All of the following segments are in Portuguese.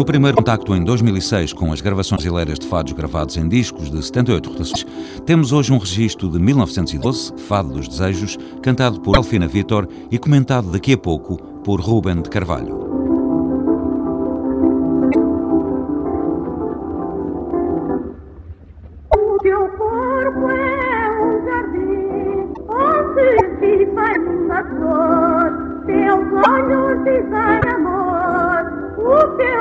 No primeiro contacto em 2006 com as gravações brasileiras de fados gravados em discos de 78 rotações, temos hoje um registro de 1912, Fado dos Desejos, cantado por Elfina Vitor e comentado daqui a pouco por Ruben de Carvalho.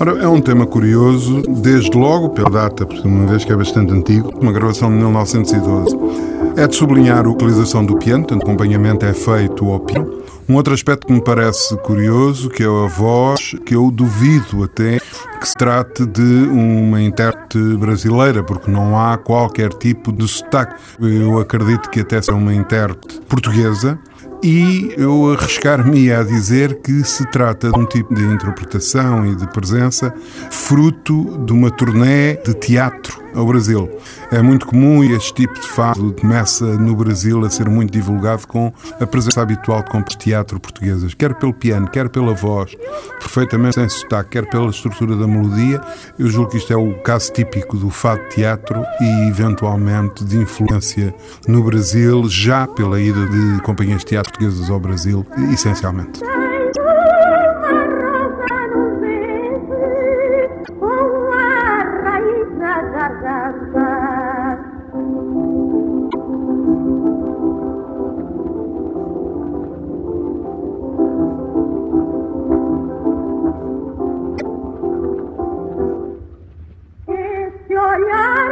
Ora, é um tema curioso, desde logo pela data, por uma vez que é bastante antigo, uma gravação de 1912. É de sublinhar a utilização do piano, tanto acompanhamento é feito ao piano. Um outro aspecto que me parece curioso, que é a voz, que eu duvido até que se trate de uma intérprete brasileira, porque não há qualquer tipo de sotaque. Eu acredito que até seja uma intérprete portuguesa, e eu arriscar-me a dizer que se trata de um tipo de interpretação e de presença fruto de uma turnê de teatro ao Brasil. É muito comum este tipo de fado começa no Brasil a ser muito divulgado com a presença habitual de compras de teatro portuguesas, quer pelo piano, quer pela voz, perfeitamente sem sotaque, quer pela estrutura da melodia. Eu julgo que isto é o caso típico do fado teatro e, eventualmente, de influência no Brasil, já pela ida de companhias de teatro portuguesas ao Brasil, essencialmente.